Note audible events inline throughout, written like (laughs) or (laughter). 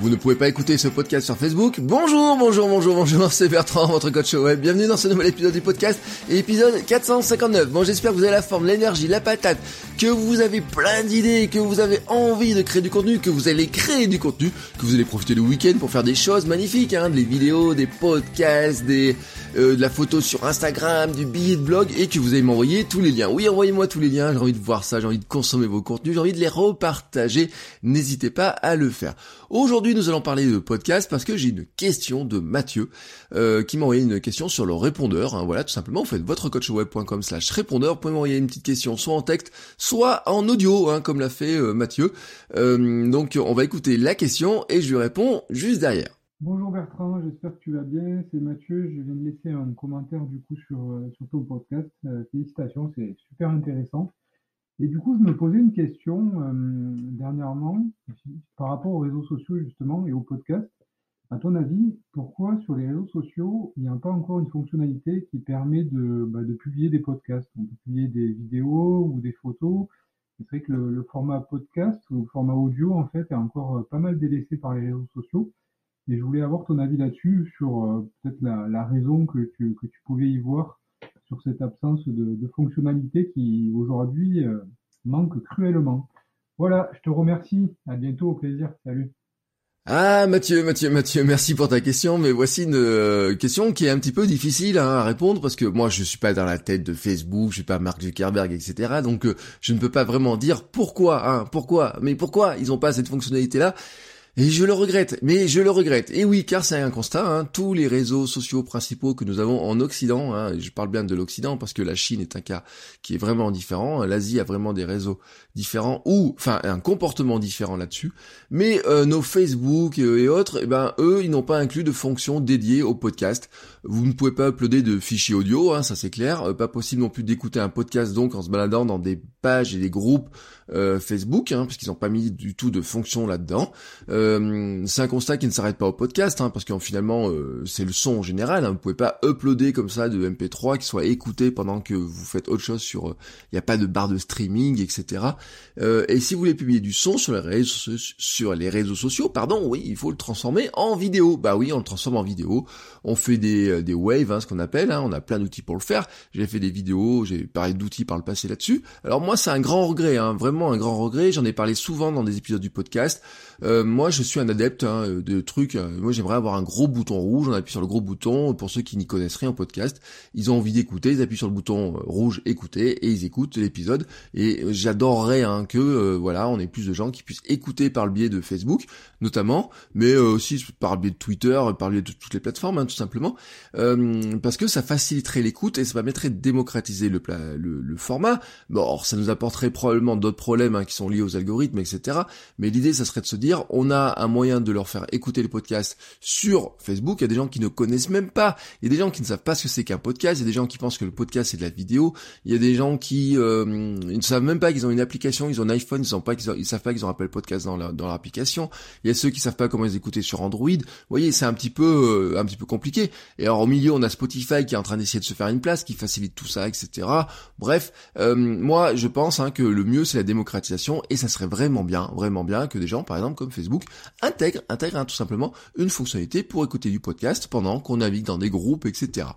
Vous ne pouvez pas écouter ce podcast sur Facebook. Bonjour, bonjour, bonjour, bonjour, c'est Bertrand, votre coach web. Bienvenue dans ce nouvel épisode du podcast, épisode 459. Bon, j'espère que vous avez la forme, l'énergie, la patate, que vous avez plein d'idées, que vous avez envie de créer du contenu, que vous allez créer du contenu, que vous allez profiter du week-end pour faire des choses magnifiques, hein, des vidéos, des podcasts, des, euh, de la photo sur Instagram, du billet de blog, et que vous allez m'envoyer tous les liens. Oui, envoyez-moi tous les liens, j'ai envie de voir ça, j'ai envie de consommer vos contenus, j'ai envie de les repartager. N'hésitez pas à le faire. Aujourd'hui, nous allons parler de podcast parce que j'ai une question de Mathieu euh, qui m'a envoyé une question sur le répondeur. Hein. voilà, tout simplement, vous faites votrecoachweb.com slash répondeur. Vous pouvez m'envoyer une petite question soit en texte, soit en audio, hein, comme l'a fait euh, Mathieu. Euh, donc, on va écouter la question et je lui réponds juste derrière. Bonjour Bertrand, j'espère que tu vas bien. C'est Mathieu. Je viens de laisser un commentaire du coup sur, sur ton podcast. félicitations, c'est super intéressant. Et du coup, je me posais une question euh, dernièrement par rapport aux réseaux sociaux justement et aux podcasts. À ton avis, pourquoi sur les réseaux sociaux, il n'y a pas encore une fonctionnalité qui permet de, bah, de publier des podcasts? Peut publier des vidéos ou des photos. C'est vrai que le, format podcast ou le format audio, en fait, est encore pas mal délaissé par les réseaux sociaux. Et je voulais avoir ton avis là-dessus sur euh, peut-être la, la, raison que tu, que tu pouvais y voir sur cette absence de, de fonctionnalité qui aujourd'hui euh, manque cruellement. Voilà, je te remercie. À bientôt, au plaisir. Salut. Ah Mathieu, Mathieu, Mathieu, merci pour ta question, mais voici une euh, question qui est un petit peu difficile hein, à répondre parce que moi je suis pas dans la tête de Facebook, je suis pas Mark Zuckerberg, etc. Donc euh, je ne peux pas vraiment dire pourquoi, hein, pourquoi, mais pourquoi ils ont pas cette fonctionnalité là. Et je le regrette, mais je le regrette. Et oui, car c'est un constat, hein, tous les réseaux sociaux principaux que nous avons en Occident, hein, je parle bien de l'Occident parce que la Chine est un cas qui est vraiment différent, l'Asie a vraiment des réseaux différents, ou enfin un comportement différent là-dessus, mais euh, nos Facebook et autres, eh ben eux, ils n'ont pas inclus de fonction dédiée au podcast. Vous ne pouvez pas uploader de fichiers audio, hein, ça c'est clair, euh, pas possible non plus d'écouter un podcast donc en se baladant dans des pages et des groupes euh, Facebook, hein, parce qu'ils n'ont pas mis du tout de fonction là-dedans. Euh, c'est un constat qui ne s'arrête pas au podcast, hein, parce que finalement euh, c'est le son en général. Hein, vous pouvez pas uploader comme ça de MP3 qui soit écouté pendant que vous faites autre chose sur. Il n'y a pas de barre de streaming, etc. et si vous voulez publier du son sur les réseaux sociaux, pardon, oui, il faut le transformer en vidéo. Bah oui, on le transforme en vidéo. On fait des des waves, hein, ce qu'on appelle. Hein, on a plein d'outils pour le faire. J'ai fait des vidéos, j'ai parlé d'outils par le passé là-dessus. Alors moi, c'est un grand regret, hein, vraiment un grand regret. J'en ai parlé souvent dans des épisodes du podcast. Euh, moi, suis un adepte hein, de trucs. Euh, moi, j'aimerais avoir un gros bouton rouge. On appuie sur le gros bouton. Pour ceux qui n'y connaissent rien en podcast, ils ont envie d'écouter. Ils appuient sur le bouton euh, rouge écouter et ils écoutent l'épisode. Et j'adorerais hein, que voilà, on ait plus de gens qui puissent écouter par le biais de Facebook, notamment, mais aussi par le biais de Twitter, par le biais de toutes les plateformes, hein, tout simplement, parce que ça faciliterait l'écoute et ça permettrait de démocratiser le, le, le format. Bon, ça nous apporterait probablement d'autres problèmes hein, qui sont liés aux algorithmes, etc. Mais l'idée, ça serait de se dire on a un moyen de leur faire écouter le podcast sur Facebook. Il y a des gens qui ne connaissent même pas. Il y a des gens qui ne savent pas ce que c'est qu'un podcast. Il y a des gens qui pensent que le podcast c'est de la vidéo. Il y a des gens qui euh, ne savent même pas qu'ils ont une application. Ils ont un iPhone. Ils savent pas qu'ils savent pas qu'ils ont Apple Podcast dans leur, dans application. Il y a ceux qui savent pas comment les écouter sur Android. Vous voyez, c'est un petit peu euh, un petit peu compliqué. Et alors au milieu, on a Spotify qui est en train d'essayer de se faire une place, qui facilite tout ça, etc. Bref, euh, moi je pense hein, que le mieux c'est la démocratisation et ça serait vraiment bien, vraiment bien que des gens, par exemple comme Facebook, intègrent, intègrent hein, tout simplement une fonctionnalité pour écouter du podcast pendant qu'on navigue dans des groupes, etc.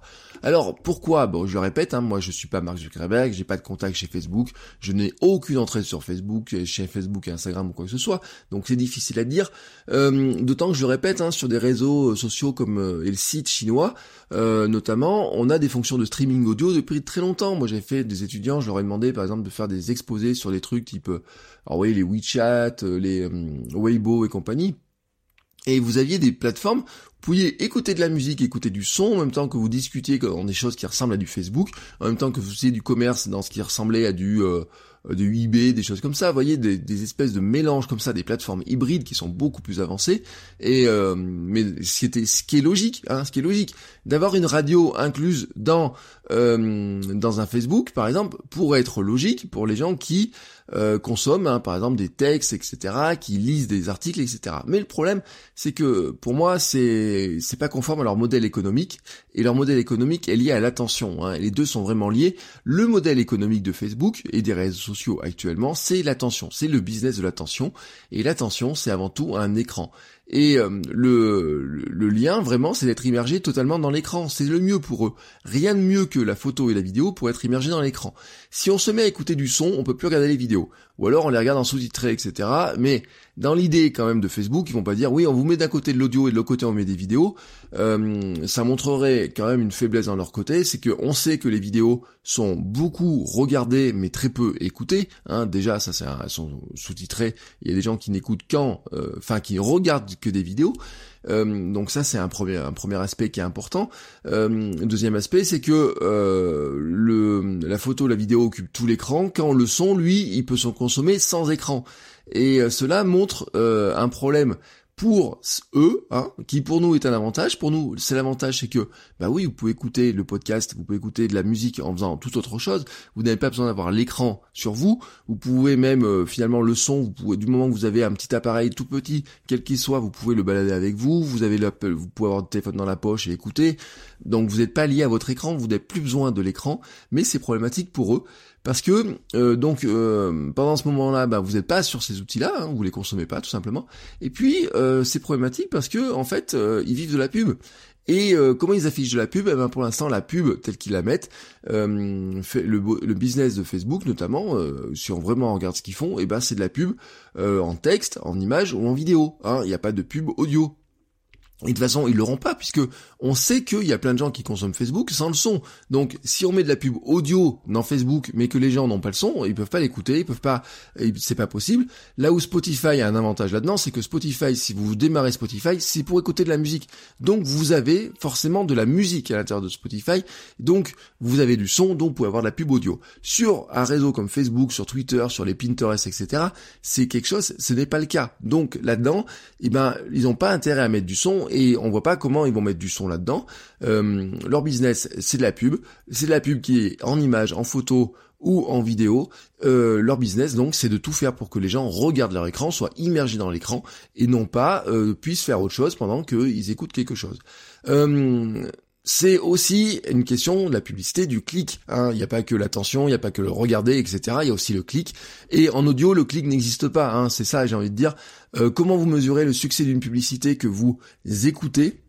Alors pourquoi? Bon, je le répète, hein, moi je suis pas Mark Zuckerberg, j'ai pas de contact chez Facebook, je n'ai aucune entrée sur Facebook, chez Facebook Instagram ou quoi que ce soit, donc c'est difficile à dire. Euh, d'autant que je le répète, hein, sur des réseaux sociaux comme euh, et le site chinois, euh, notamment, on a des fonctions de streaming audio depuis très longtemps. Moi j'ai fait des étudiants, je leur ai demandé par exemple de faire des exposés sur des trucs type, alors oui, les WeChat, les Weibo et compagnie. Et vous aviez des plateformes. Pouviez écouter de la musique, écouter du son, en même temps que vous discutiez dans des choses qui ressemblent à du Facebook, en même temps que vous faisiez du commerce dans ce qui ressemblait à du... Euh, de eBay, des choses comme ça, vous voyez, des, espèces de mélanges comme ça, des plateformes hybrides qui sont beaucoup plus avancées. Et euh, mais ce qui, ce qui est logique, hein, ce qui est logique, d'avoir une radio incluse dans euh, dans un Facebook, par exemple, pourrait être logique pour les gens qui euh, consomment, hein, par exemple, des textes, etc., qui lisent des articles, etc. Mais le problème, c'est que pour moi, c'est c'est pas conforme à leur modèle économique, et leur modèle économique est lié à l'attention. Hein, les deux sont vraiment liés. Le modèle économique de Facebook et des réseaux sociaux actuellement, c'est l'attention, c'est le business de l'attention, et l'attention, c'est avant tout un écran. Et euh, le, le, lien, vraiment, c'est d'être immergé totalement dans l'écran. C'est le mieux pour eux. Rien de mieux que la photo et la vidéo pour être immergé dans l'écran. Si on se met à écouter du son, on peut plus regarder les vidéos. Ou alors on les regarde en sous-titré, etc. Mais dans l'idée quand même de Facebook, ils vont pas dire oui, on vous met d'un côté de l'audio et de l'autre côté on met des vidéos. Euh, ça montrerait quand même une faiblesse dans leur côté, c'est qu'on sait que les vidéos sont beaucoup regardées mais très peu écoutées. Hein. Déjà, ça c'est elles sont sous-titrées. Il y a des gens qui n'écoutent qu'en, euh, enfin qui regardent que des vidéos. Euh, donc ça c'est un premier aspect qui est important. Euh, deuxième aspect c'est que euh, la photo la vidéo occupe tout l'écran. Quand le son lui il peut se consommer sans écran. Et cela montre un problème pour eux, hein, qui pour nous est un avantage. Pour nous, c'est l'avantage, c'est que, bah oui, vous pouvez écouter le podcast, vous pouvez écouter de la musique en faisant toute autre chose. Vous n'avez pas besoin d'avoir l'écran sur vous. Vous pouvez même, euh, finalement, le son, vous pouvez, du moment que vous avez un petit appareil tout petit, quel qu'il soit, vous pouvez le balader avec vous. Vous avez vous pouvez avoir le téléphone dans la poche et écouter. Donc vous n'êtes pas lié à votre écran, vous n'avez plus besoin de l'écran, mais c'est problématique pour eux. Parce que euh, donc euh, pendant ce moment-là, bah, vous n'êtes pas sur ces outils-là, hein, vous les consommez pas tout simplement. Et puis euh, c'est problématique parce que en fait ils vivent de la pub. Et comment ils affichent de la pub? Eh ben, Pour l'instant, la pub telle qu'ils la mettent, fait le, le, business de Facebook notamment, si on vraiment regarde ce qu'ils font, et eh ben c'est de la pub en texte, en image ou en vidéo. Hein. Il n'y a pas de pub audio. Et de toute façon, ils l'auront pas, puisque on sait qu'il y a plein de gens qui consomment Facebook sans le son. Donc, si on met de la pub audio dans Facebook, mais que les gens n'ont pas le son, ils peuvent pas l'écouter, ils peuvent pas, c'est pas possible. Là où Spotify a un avantage là-dedans, c'est que Spotify, si vous démarrez Spotify, c'est pour écouter de la musique. Donc, vous avez forcément de la musique à l'intérieur de Spotify. Donc, vous avez du son, donc vous pouvez avoir de la pub audio. Sur un réseau comme Facebook, sur Twitter, sur les Pinterest, etc., c'est quelque chose, ce n'est pas le cas. Donc, là-dedans, eh ben, ils n'ont pas intérêt à mettre du son et on voit pas comment ils vont mettre du son là-dedans. Euh, leur business, c'est de la pub, c'est de la pub qui est en image, en photo ou en vidéo. Euh, leur business, donc, c'est de tout faire pour que les gens regardent leur écran, soient immergés dans l'écran et non pas euh, puissent faire autre chose pendant qu'ils écoutent quelque chose. C'est aussi une question de la publicité, du clic. Hein. Il n'y a pas que l'attention, il n'y a pas que le regarder, etc. Il y a aussi le clic. Et en audio, le clic n'existe pas. Hein. C'est ça, j'ai envie de dire. Euh, comment vous mesurez le succès d'une publicité que vous écoutez?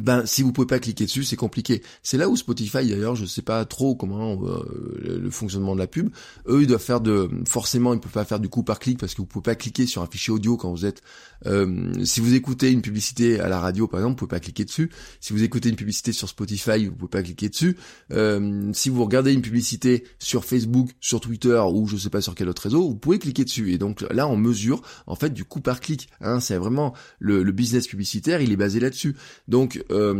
Ben si vous pouvez pas cliquer dessus, c'est compliqué. C'est là où Spotify d'ailleurs, je sais pas trop comment euh, le fonctionnement de la pub. Eux, ils doivent faire de forcément, ils peuvent pas faire du coup par clic parce que vous pouvez pas cliquer sur un fichier audio quand vous êtes. Euh, si vous écoutez une publicité à la radio par exemple, vous pouvez pas cliquer dessus. Si vous écoutez une publicité sur Spotify, vous pouvez pas cliquer dessus. Euh, si vous regardez une publicité sur Facebook, sur Twitter ou je sais pas sur quel autre réseau, vous pouvez cliquer dessus. Et donc là, on mesure en fait du coup par clic. Hein, c'est vraiment le, le business publicitaire, il est basé là-dessus. Donc euh,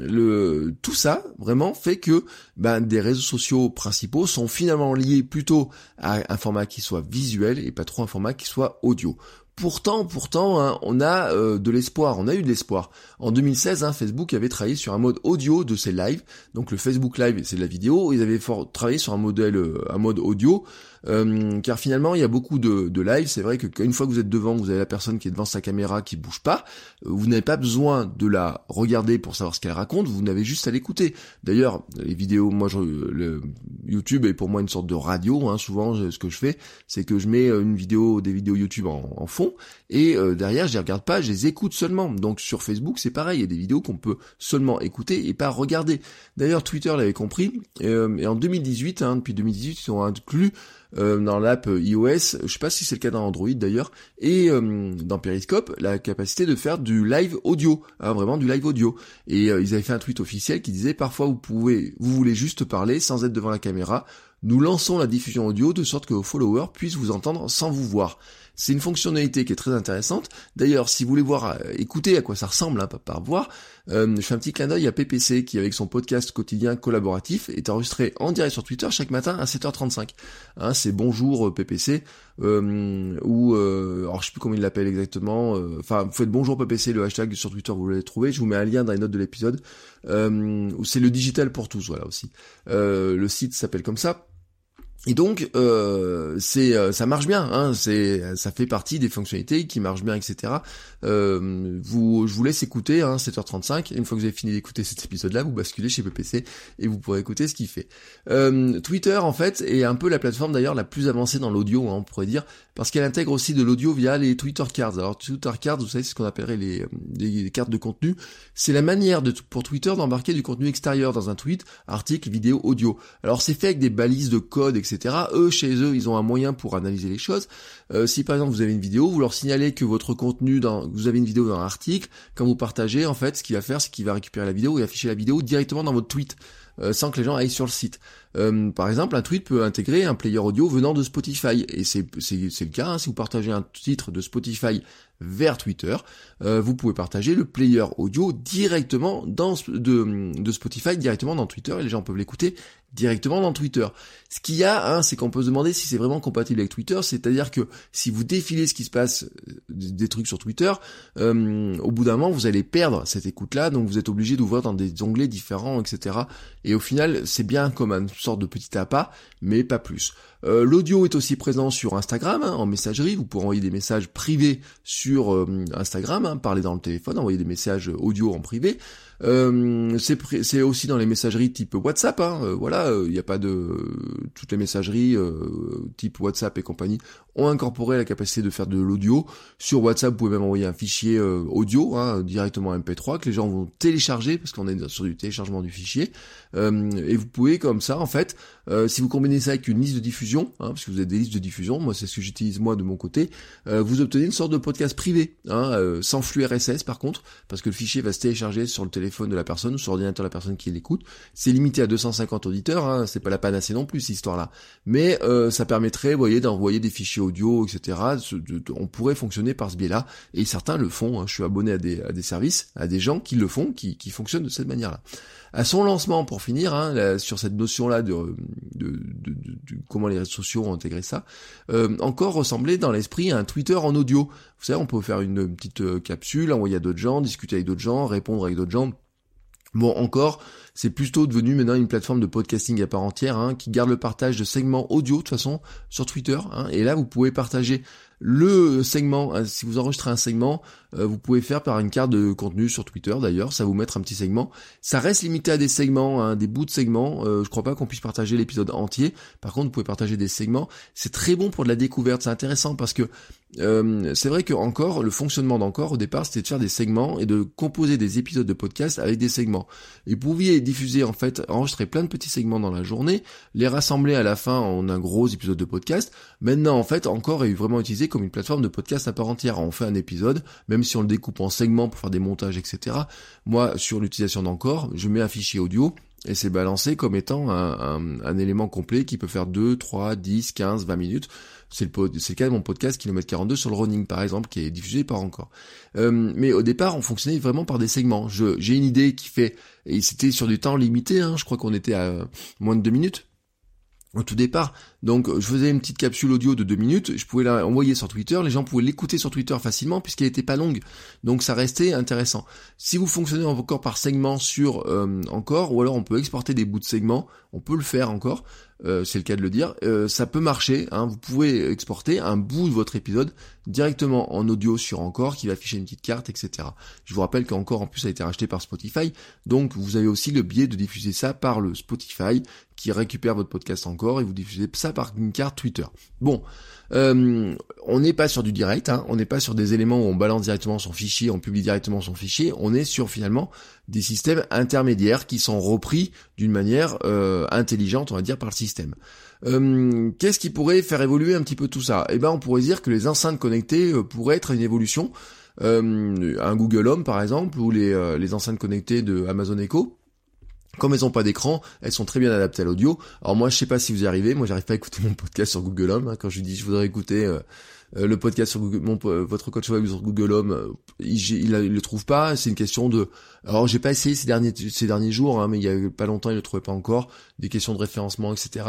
le tout ça vraiment fait que ben, des réseaux sociaux principaux sont finalement liés plutôt à un format qui soit visuel et pas trop un format qui soit audio. Pourtant, pourtant, hein, on a euh, de l'espoir, on a eu de l'espoir. En 2016, hein, Facebook avait travaillé sur un mode audio de ses lives. Donc le Facebook Live, c'est de la vidéo. Ils avaient travaillé sur un modèle, euh, un mode audio euh, car finalement il y a beaucoup de, de live. C'est vrai que une fois que vous êtes devant, vous avez la personne qui est devant sa caméra qui bouge pas. Euh, vous n'avez pas besoin de la regarder pour savoir ce qu'elle raconte. Vous n'avez juste à l'écouter. D'ailleurs, les vidéos, moi, je, le YouTube est pour moi une sorte de radio. Hein. Souvent, ce que je fais, c'est que je mets euh, une vidéo, des vidéos YouTube en, fond, et derrière, je les regarde pas, je les écoute seulement. Donc sur Facebook, c'est pareil. Il y a des vidéos qu'on peut seulement écouter et pas regarder. D'ailleurs, Twitter l'avait compris. et en 2018, hein, depuis 2018, ils ont inclus euh, dans l'app iOS, je sais pas si c'est le cas dans Android d'ailleurs, et euh, dans Periscope, la capacité de faire du live audio, hein, vraiment du live audio. Et euh, ils avaient fait un tweet officiel qui disait parfois vous pouvez, vous voulez juste parler sans être devant la caméra, nous lançons la diffusion audio de sorte que vos followers puissent vous entendre sans vous voir. C'est une fonctionnalité qui est très intéressante. D'ailleurs, si vous voulez voir, euh, écouter à quoi ça ressemble, hein, pas par voir, euh, je fais un petit clin d'œil à PPC qui, avec son podcast quotidien collaboratif, est enregistré en direct sur Twitter chaque matin à 7h35. Hein, c'est bonjour euh, PPC, euh, ou alors je sais plus comment il l'appelle exactement. Enfin, vous faites bonjour PPC, le hashtag sur Twitter, vous l'avez trouvé. Je vous mets un lien dans les notes de l'épisode. c'est le digital pour tous, voilà aussi. le site s'appelle comme ça. Et donc, euh, c'est, euh, ça marche bien. Hein, c'est, ça fait partie des fonctionnalités qui marchent bien, etc. Euh, vous, je vous laisse écouter, hein, 7h35. Une fois que vous avez fini d'écouter cet épisode-là, vous basculez chez PPC et vous pourrez écouter ce qu'il fait. Euh, Twitter, en fait, est un peu la plateforme d'ailleurs la plus avancée dans l'audio, hein, on pourrait dire, parce qu'elle intègre aussi de l'audio via les Twitter Cards. Alors, Twitter Cards, vous savez, c'est ce qu'on appellerait les, les, cartes de contenu. C'est la manière de, pour Twitter d'embarquer du contenu extérieur dans un tweet, article, vidéo, audio. Alors, c'est fait avec des balises de code, etc eux, chez eux, ils ont un moyen pour analyser les choses. Euh, si par exemple vous avez une vidéo, vous leur signalez que votre contenu dans, vous avez une vidéo dans un article, quand vous partagez, en fait, ce qu'il va faire, c'est qu'il va récupérer la vidéo et afficher la vidéo directement dans votre tweet. Euh, sans que les gens aillent sur le site. Euh, par exemple, un tweet peut intégrer un player audio venant de Spotify, et c'est le cas, hein, si vous partagez un titre de Spotify vers Twitter, euh, vous pouvez partager le player audio directement dans de, de Spotify, directement dans Twitter, et les gens peuvent l'écouter directement dans Twitter. Ce qu'il y a, hein, c'est qu'on peut se demander si c'est vraiment compatible avec Twitter, c'est-à-dire que si vous défilez ce qui se passe euh, des, trucs sur Twitter, euh, au bout d'un moment, vous allez perdre cette écoute-là, donc vous êtes obligé d'ouvrir dans des onglets différents, etc. Et au final, c'est bien comme une sorte de petit appât, mais pas plus. Euh, l'audio est aussi présent sur Instagram, hein, en messagerie, vous pourrez envoyer des messages privés sur Instagram, hein, parler dans le téléphone, envoyer des messages audio en privé. Euh, c'est aussi dans les messageries type WhatsApp. Hein, euh, voilà, il n'y a pas de toutes les messageries type WhatsApp et compagnie ont incorporé la capacité de faire de l'audio. Sur WhatsApp, vous pouvez même envoyer un fichier audio hein, directement MP3 que les gens vont télécharger parce qu'on est sur du téléchargement du fichier. et vous pouvez comme ça, en fait, si vous combinez ça avec une liste de diffusion, hein, parce que vous avez des listes de diffusion, moi c'est ce que j'utilise moi de mon côté, vous obtenez une sorte de podcast privé, hein, sans flux RSS par contre, parce que le fichier va se télécharger sur le téléphone de la personne ou sur l'ordinateur de la personne qui l'écoute. C'est limité à 250 auditeurs, hein, c'est pas la panacée non plus cette histoire-là. Mais euh, ça permettrait, vous voyez, d'envoyer des fichiers audio, etc. on pourrait fonctionner par ce biais-là, et certains le font. Hein. Je suis abonné à des, services, à des gens qui le font, qui, fonctionnent de cette manière-là. À son lancement, pour finir, hein, sur cette notion-là de, de, de, de, comment les sociaux ont intégré ça, euh, encore ressemblait dans l'esprit à un Twitter en audio. Vous savez, on peut faire une petite euh, capsule, envoyer à d'autres gens, discuter avec d'autres gens, répondre avec d'autres gens Bon, encore, c'est plutôt devenu maintenant une plateforme de podcasting à part entière, hein, qui garde le partage de segments audio de toute façon sur Twitter. Hein, et là, vous pouvez partager le segment, hein, si vous enregistrez un segment, euh, vous pouvez faire par une carte de contenu sur Twitter d'ailleurs, ça vous mettre un petit segment. Ça reste limité à des segments, hein, des bouts de segments. Euh, je crois pas qu'on puisse partager l'épisode entier. Par contre, vous pouvez partager des segments. C'est très bon pour de la découverte, c'est intéressant parce que euh, c'est vrai que encore le fonctionnement d'encore au départ c'était de faire des segments et de composer des épisodes de podcast avec des segments. Et vous pouviez diffuser en fait, enregistrer plein de petits segments dans la journée, les rassembler à la fin en un gros épisode de podcast. Maintenant en fait encore est vraiment utilisé comme une plateforme de podcast à part entière. On fait un épisode, même si on le découpe en segments pour faire des montages, etc. Moi sur l'utilisation d'encore, je mets un fichier audio et c'est balancé comme étant un, élément complet qui peut faire 2, 3, 10, 15, 20 minutes. C'est le, le, cas de mon podcast Kilomètre 42 sur le running par exemple qui est diffusé par encore. Euh, mais au départ on fonctionnait vraiment par des segments. J'ai une idée qui fait, et c'était sur du temps limité, hein, je crois qu'on était à moins de 2 minutes au tout départ. Donc je faisais une petite capsule audio de deux minutes, je pouvais la envoyer sur Twitter, les gens pouvaient l'écouter sur Twitter facilement puisqu'elle n'était pas longue. Donc ça restait intéressant. Si vous fonctionnez encore par segment sur euh, encore, ou alors on peut exporter des bouts de segments, on peut le faire encore, euh, c'est le cas de le dire, euh, ça peut marcher, hein. vous pouvez exporter un bout de votre épisode directement en audio sur Encore qui va afficher une petite carte, etc. Je vous rappelle qu'Encore en plus a été racheté par Spotify, donc vous avez aussi le biais de diffuser ça par le Spotify qui récupère votre podcast encore et vous diffusez ça par une carte Twitter. Bon, euh, on n'est pas sur du direct, hein, on n'est pas sur des éléments où on balance directement son fichier, on publie directement son fichier, on est sur finalement des systèmes intermédiaires qui sont repris d'une manière euh, intelligente, on va dire, par le système. Euh, qu'est-ce qui pourrait faire évoluer un petit peu tout ça? Eh ben, on pourrait dire que les enceintes connectées pourraient être une évolution. un Google Home par exemple, ou les, les enceintes connectées de Amazon Echo Comme elles ont pas d'écran, elles sont très bien adaptées à l'audio. Alors moi, je sais pas si vous y arrivez. Moi, j'arrive pas à écouter mon podcast sur Google Home. Hein. Quand je dis je voudrais écouter euh, euh, le podcast sur Google, mon, votre coach web sur Google Home, euh, il, il, le trouve pas. C'est une question de. Alors j'ai pas essayé ces derniers ces derniers jours, hein, mais il y a pas longtemps, il le trouvait pas encore. Des questions de référencement, etc.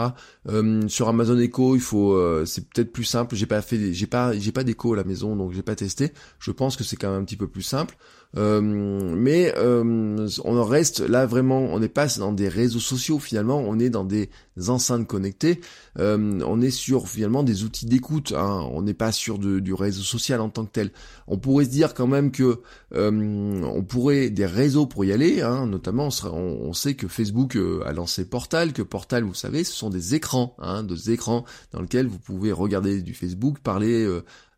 Euh, sur Amazon Echo, il faut, euh, c'est peut-être plus simple. J'ai pas fait, j'ai pas, j'ai pas d'écho à la maison, donc j'ai pas testé. Je pense que c'est quand même un petit peu plus simple. Euh, mais euh, on reste là vraiment, on n'est pas dans des réseaux sociaux finalement, on est dans des enceintes connectées, euh, on est sur finalement des outils d'écoute, hein. on n'est pas sur du réseau social en tant que tel. On pourrait se dire quand même que on pourrait des réseaux pour y aller, hein. notamment on, sait que Facebook a lancé Portal, que Portal, vous savez, ce sont des écrans, hein, des écrans dans lesquels vous pouvez regarder du Facebook, parler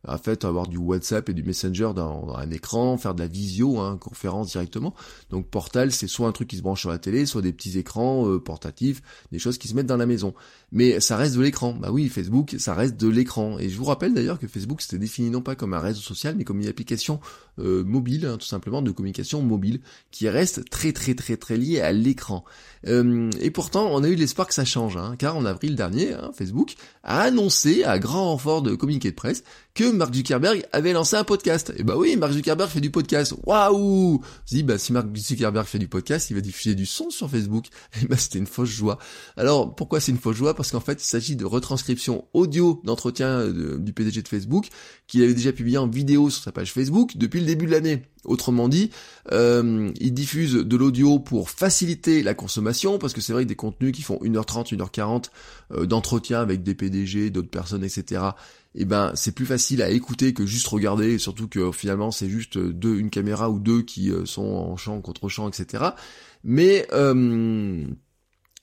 en fait avoir du WhatsApp et du Messenger dans, un écran, faire de la visio, hein, conférence directement. Donc Portal, c'est soit un truc qui se branche sur la télé, soit des petits écrans euh, portatifs, des choses qui se mettent dans la maison. Mais ça reste de l'écran. Bah oui, Facebook, ça reste de l'écran. Et je vous rappelle d'ailleurs que Facebook c'était défini non pas comme un réseau social, mais comme une application euh, mobile, hein, tout simplement de communication mobile, qui reste très très très très liée à l'écran. Euh, et pourtant, on a eu l'espoir que ça change, hein, car en avril dernier, hein, Facebook a annoncé à grand renfort de communiqué de presse que Mark Zuckerberg avait lancé un podcast. Et bah oui, Mark Zuckerberg fait du podcast. Waouh dit bah si Mark Zuckerberg fait du podcast, il va diffuser du son sur Facebook. (laughs) Et bah c'était une fausse joie. Alors pourquoi c'est une fausse joie? Parce qu'en fait, il s'agit de retranscription audio d'entretien euh, du PDG de Facebook qu'il avait déjà publié en vidéo sur sa page Facebook depuis le début de l'année. Autrement dit, euh, il diffuse de l'audio pour faciliter la consommation, parce que c'est vrai que des contenus qui font 1h30, 1h40 euh, d'entretien avec des PDG, d'autres personnes, etc., eh ben c'est plus facile à écouter que juste regarder, surtout que finalement c'est juste deux, une caméra ou deux qui euh, sont en champ contre champ, etc. Mais euh,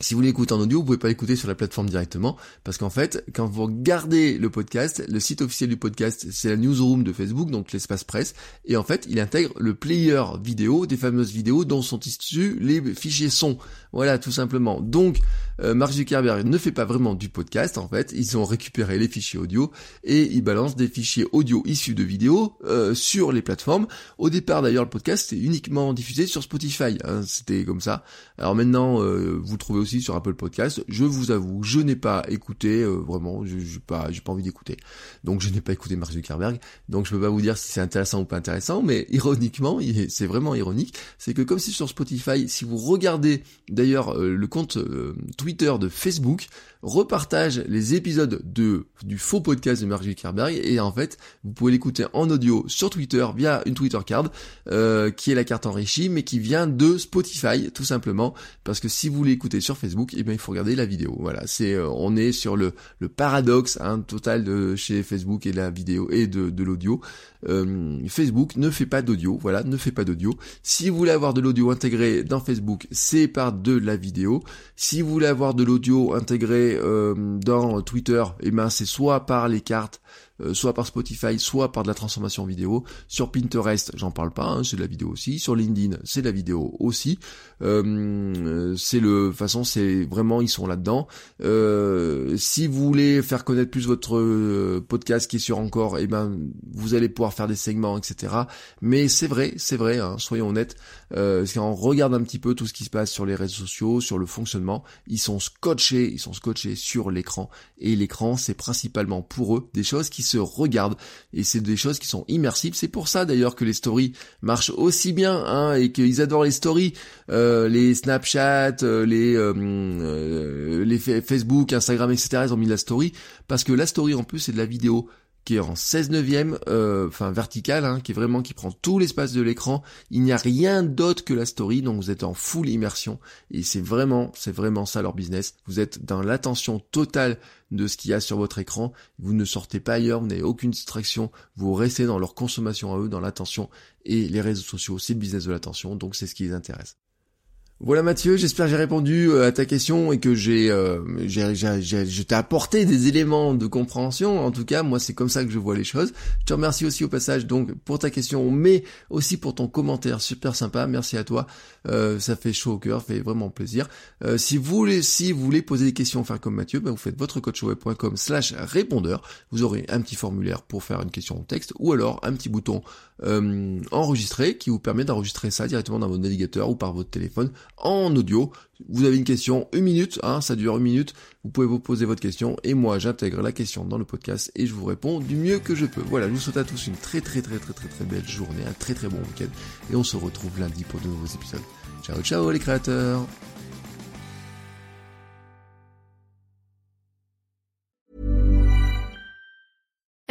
si vous voulez écouter en audio, vous pouvez pas l'écouter sur la plateforme directement, parce qu'en fait, quand vous regardez le podcast, le site officiel du podcast, c'est la newsroom de Facebook, donc l'espace presse, et en fait, il intègre le player vidéo des fameuses vidéos dont sont issus les fichiers son. Voilà, tout simplement. Donc, euh, Mark Zuckerberg ne fait pas vraiment du podcast, en fait, ils ont récupéré les fichiers audio, et ils balancent des fichiers audio issus de vidéos euh, sur les plateformes. Au départ, d'ailleurs, le podcast était uniquement diffusé sur Spotify, hein, c'était comme ça. Alors maintenant, euh, vous trouvez aussi sur Apple Podcast. Je vous avoue, je n'ai pas écouté, euh, vraiment, je n'ai pas, pas envie d'écouter. Donc je n'ai pas écouté Mark Zuckerberg. Donc je peux pas vous dire si c'est intéressant ou pas intéressant, mais ironiquement, c'est vraiment ironique, c'est que comme c'est sur Spotify, si vous regardez d'ailleurs euh, le compte euh, Twitter de Facebook, repartage les épisodes de du faux podcast de Mark Zuckerberg et en fait vous pouvez l'écouter en audio sur Twitter via une Twitter card qui est la carte enrichie mais qui vient de Spotify tout simplement parce que si vous l'écoutez sur Facebook, eh bien il faut regarder la vidéo. Voilà, c'est euh, on est sur le, le paradoxe hein, total de chez Facebook et de la vidéo et de l'audio. Euh, Facebook ne fait pas d'audio, voilà, ne fait pas d'audio. Si vous voulez avoir de l'audio intégré dans Facebook, c'est par de la vidéo. Si vous voulez avoir de l'audio intégré euh, dans Twitter, et eh ben c'est soit par les cartes euh, soit par Spotify, soit par de la transformation vidéo. Sur Pinterest, j'en parle pas, hein, c'est de la vidéo aussi. Sur LinkedIn, c'est de la vidéo aussi. C'est le, façon, c'est vraiment ils sont là-dedans. Si vous voulez faire connaître plus votre podcast qui est sur encore, eh ben vous allez pouvoir faire des segments, etc. Mais c'est vrai, c'est vrai, hein, soyons honnêtes. Euh, si on regarde un petit peu tout ce qui se passe sur les réseaux sociaux, sur le fonctionnement, ils sont scotchés, ils sont scotchés sur l'écran. Et l'écran, c'est principalement pour eux des choses qui se regardent et c'est des choses qui sont immersives. C'est pour ça d'ailleurs que les stories marchent aussi bien hein, et qu'ils adorent les stories, euh, les Snapchat, euh, les euh, les Facebook, Instagram, etc. Ils ont mis la story parce que la story en plus c'est de la vidéo qui est en 16 neuvième, euh, enfin verticale, hein, qui est vraiment qui prend tout l'espace de l'écran. Il n'y a rien d'autre que la story, donc vous êtes en full immersion et c'est vraiment, c'est vraiment ça leur business. Vous êtes dans l'attention totale de ce qu'il y a sur votre écran. Vous ne sortez pas ailleurs, vous n'avez aucune distraction. Vous restez dans leur consommation à eux, dans l'attention et les réseaux sociaux, c'est le business de l'attention, donc c'est ce qui les intéresse. Voilà Mathieu, j'espère que j'ai répondu euh, à ta question et que j'ai, euh, t'ai apporté des éléments de compréhension. En tout cas, moi c'est comme ça que je vois les choses. Je te remercie aussi au passage donc pour ta question, mais aussi pour ton commentaire super sympa. Merci à toi, euh, ça fait chaud au cœur, fait vraiment plaisir. si vous voulez, si vous voulez poser des questions, faire comme Mathieu, ben, vous faites votre slash répondeur. Vous aurez un petit formulaire pour faire une question en texte ou alors un petit bouton enregistrer qui vous permet d'enregistrer ça directement dans votre navigateur ou par votre téléphone en audio. Vous avez une question, une minute, hein, ça dure une minute. Vous pouvez vous poser votre question et moi j'intègre la question dans le podcast et je vous réponds du mieux que je peux. Voilà, je vous souhaite à tous une très très très très très très belle journée, un très très bon week-end et on se retrouve lundi pour de nouveaux épisodes. Ciao ciao les créateurs